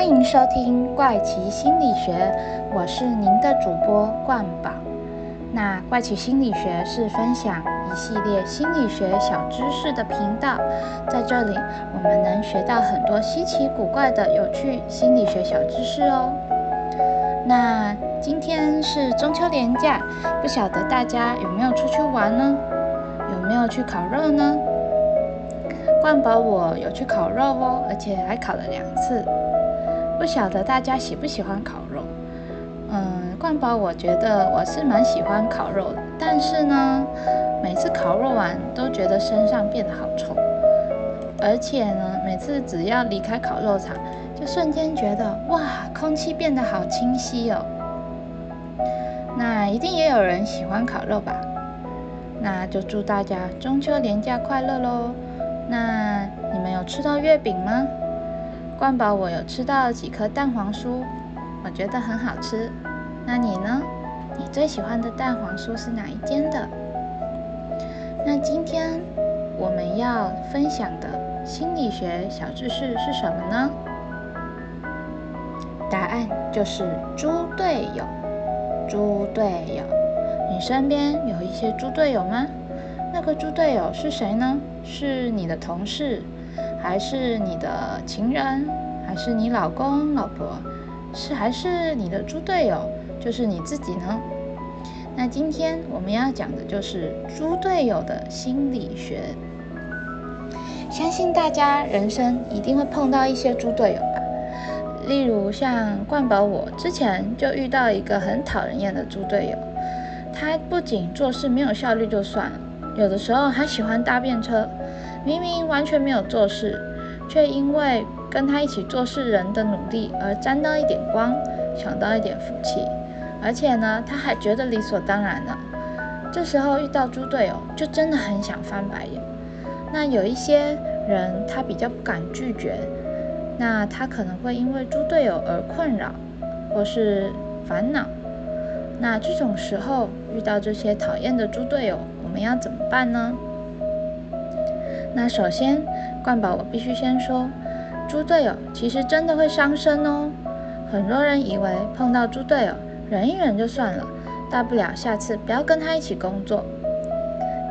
欢迎收听怪奇心理学，我是您的主播冠宝。那怪奇心理学是分享一系列心理学小知识的频道，在这里我们能学到很多稀奇古怪的有趣心理学小知识哦。那今天是中秋连假，不晓得大家有没有出去玩呢？有没有去烤肉呢？冠宝我有去烤肉哦，而且还烤了两次。不晓得大家喜不喜欢烤肉？嗯，冠宝我觉得我是蛮喜欢烤肉的，但是呢，每次烤肉完都觉得身上变得好臭，而且呢，每次只要离开烤肉场，就瞬间觉得哇，空气变得好清晰哦。那一定也有人喜欢烤肉吧？那就祝大家中秋连假快乐喽！那你们有吃到月饼吗？冠宝我有吃到几颗蛋黄酥，我觉得很好吃。那你呢？你最喜欢的蛋黄酥是哪一间的？那今天我们要分享的心理学小知识是什么呢？答案就是猪队友。猪队友，你身边有一些猪队友吗？那个猪队友是谁呢？是你的同事，还是你的情人，还是你老公老婆？是还是你的猪队友就是你自己呢？那今天我们要讲的就是猪队友的心理学。相信大家人生一定会碰到一些猪队友吧？例如像冠宝，我之前就遇到一个很讨人厌的猪队友，他不仅做事没有效率就算了。有的时候还喜欢搭便车，明明完全没有做事，却因为跟他一起做事人的努力而沾到一点光，抢到一点福气。而且呢，他还觉得理所当然呢。这时候遇到猪队友，就真的很想翻白眼。那有一些人他比较不敢拒绝，那他可能会因为猪队友而困扰或是烦恼。那这种时候遇到这些讨厌的猪队友。我们要怎么办呢？那首先，冠宝我必须先说，猪队友其实真的会伤身哦。很多人以为碰到猪队友忍一忍就算了，大不了下次不要跟他一起工作，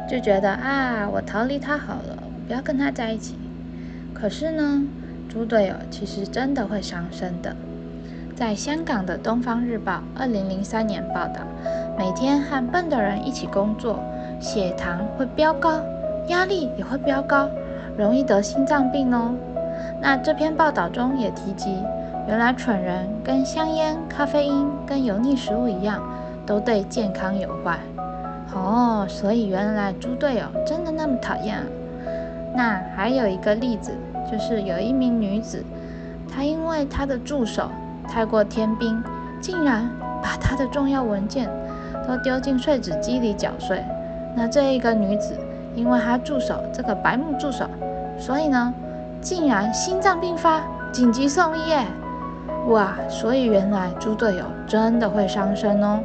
就觉得啊，我逃离他好了，不要跟他在一起。可是呢，猪队友其实真的会伤身的。在香港的《东方日报》二零零三年报道，每天和笨的人一起工作。血糖会飙高，压力也会飙高，容易得心脏病哦。那这篇报道中也提及，原来蠢人跟香烟、咖啡因跟油腻食物一样，都对健康有害。哦，所以原来猪队友真的那么讨厌啊。那还有一个例子，就是有一名女子，她因为她的助手太过天兵，竟然把她的重要文件都丢进碎纸机里搅碎。那这一个女子，因为他助手这个白目助手，所以呢，竟然心脏病发，紧急送医耶！哇，所以原来猪队友真的会伤身哦。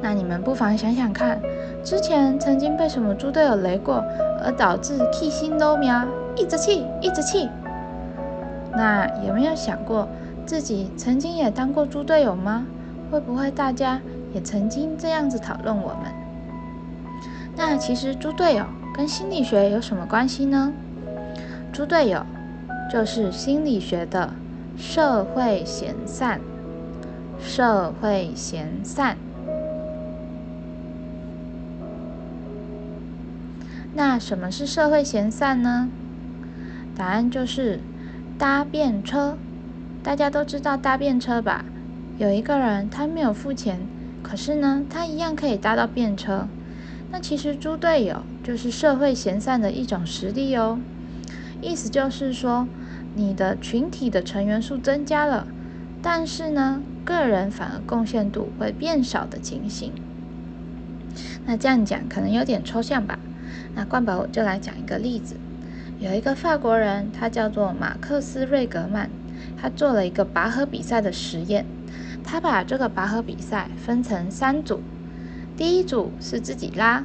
那你们不妨想想看，之前曾经被什么猪队友雷过，而导致气心都苗，一直气，一直气。那有没有想过自己曾经也当过猪队友吗？会不会大家也曾经这样子讨论我们？那其实猪队友跟心理学有什么关系呢？猪队友就是心理学的社会闲散。社会闲散。那什么是社会闲散呢？答案就是搭便车。大家都知道搭便车吧？有一个人他没有付钱，可是呢，他一样可以搭到便车。那其实猪队友就是社会闲散的一种实力哦，意思就是说，你的群体的成员数增加了，但是呢，个人反而贡献度会变少的情形。那这样讲可能有点抽象吧？那冠宝我就来讲一个例子，有一个法国人，他叫做马克思瑞格曼，他做了一个拔河比赛的实验，他把这个拔河比赛分成三组。第一组是自己拉，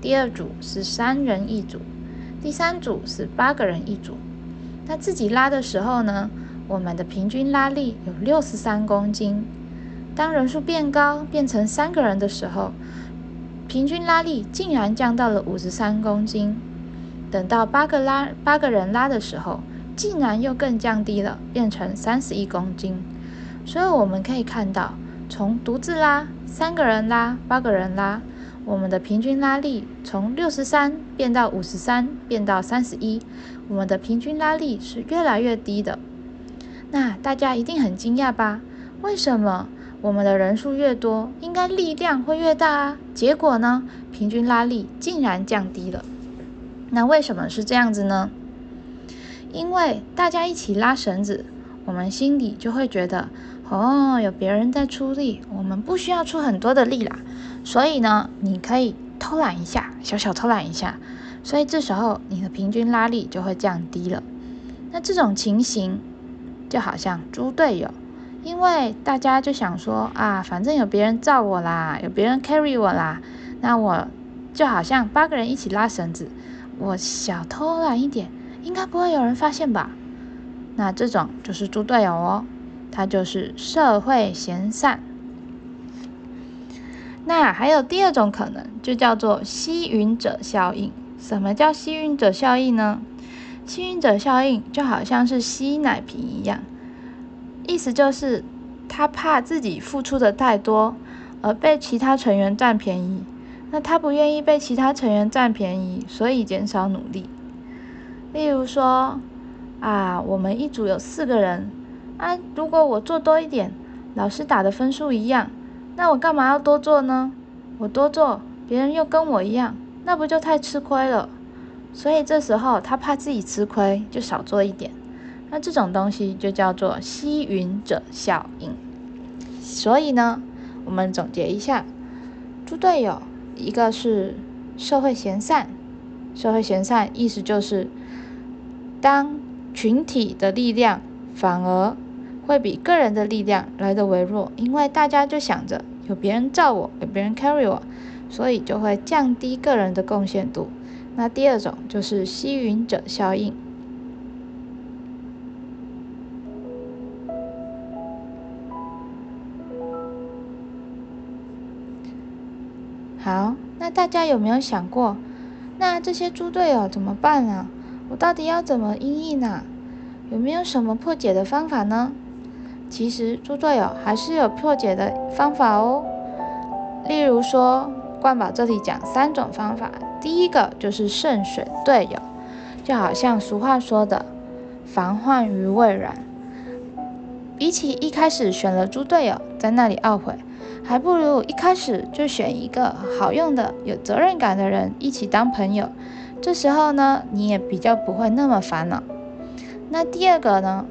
第二组是三人一组，第三组是八个人一组。那自己拉的时候呢，我们的平均拉力有六十三公斤。当人数变高，变成三个人的时候，平均拉力竟然降到了五十三公斤。等到八个拉八个人拉的时候，竟然又更降低了，变成三十一公斤。所以我们可以看到，从独自拉、三个人拉、八个人拉，我们的平均拉力从六十三变到五十三，变到三十一，我们的平均拉力是越来越低的。那大家一定很惊讶吧？为什么我们的人数越多，应该力量会越大啊？结果呢，平均拉力竟然降低了。那为什么是这样子呢？因为大家一起拉绳子，我们心里就会觉得，哦，有别人在出力，我们不需要出很多的力啦。所以呢，你可以偷懒一下，小小偷懒一下，所以这时候你的平均拉力就会降低了。那这种情形就好像猪队友，因为大家就想说啊，反正有别人罩我啦，有别人 carry 我啦，那我就好像八个人一起拉绳子。我小偷懒一点，应该不会有人发现吧？那这种就是猪队友哦，他就是社会闲散。那还有第二种可能，就叫做吸吮者效应。什么叫吸吮者效应呢？吸吮者效应就好像是吸奶瓶一样，意思就是他怕自己付出的太多，而被其他成员占便宜。那他不愿意被其他成员占便宜，所以减少努力。例如说，啊，我们一组有四个人，啊，如果我做多一点，老师打的分数一样，那我干嘛要多做呢？我多做，别人又跟我一样，那不就太吃亏了？所以这时候他怕自己吃亏，就少做一点。那这种东西就叫做吸云者效应。所以呢，我们总结一下，猪队友。一个是社会闲散，社会闲散意思就是，当群体的力量反而会比个人的力量来的微弱，因为大家就想着有别人罩我，有别人 carry 我，所以就会降低个人的贡献度。那第二种就是吸吮者效应。好，那大家有没有想过，那这些猪队友怎么办啊？我到底要怎么应应呢？有没有什么破解的方法呢？其实猪队友还是有破解的方法哦。例如说，冠宝这里讲三种方法，第一个就是慎选队友，就好像俗话说的“防患于未然”。比起一开始选了猪队友，在那里懊悔。还不如一开始就选一个好用的、有责任感的人一起当朋友。这时候呢，你也比较不会那么烦恼。那第二个呢，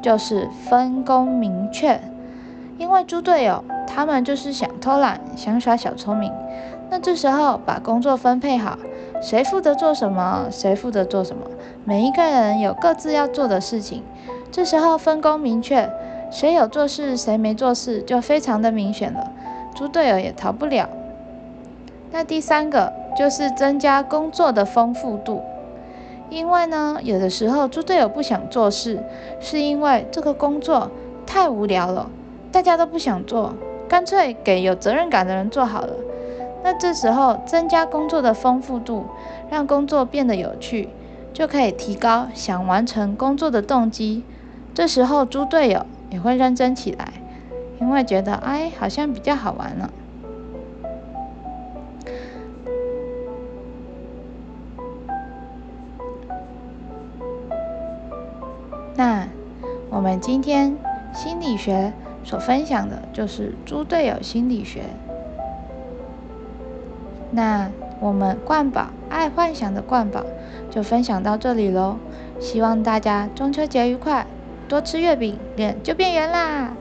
就是分工明确。因为猪队友他们就是想偷懒、想耍小聪明。那这时候把工作分配好，谁负责做什么，谁负责做什么，每一个人有各自要做的事情。这时候分工明确。谁有做事，谁没做事，就非常的明显了。猪队友也逃不了。那第三个就是增加工作的丰富度，因为呢，有的时候猪队友不想做事，是因为这个工作太无聊了，大家都不想做，干脆给有责任感的人做好了。那这时候增加工作的丰富度，让工作变得有趣，就可以提高想完成工作的动机。这时候猪队友。也会认真起来，因为觉得哎，好像比较好玩了。那我们今天心理学所分享的就是猪队友心理学。那我们冠宝爱幻想的冠宝就分享到这里喽，希望大家中秋节愉快。多吃月饼，脸就变圆啦！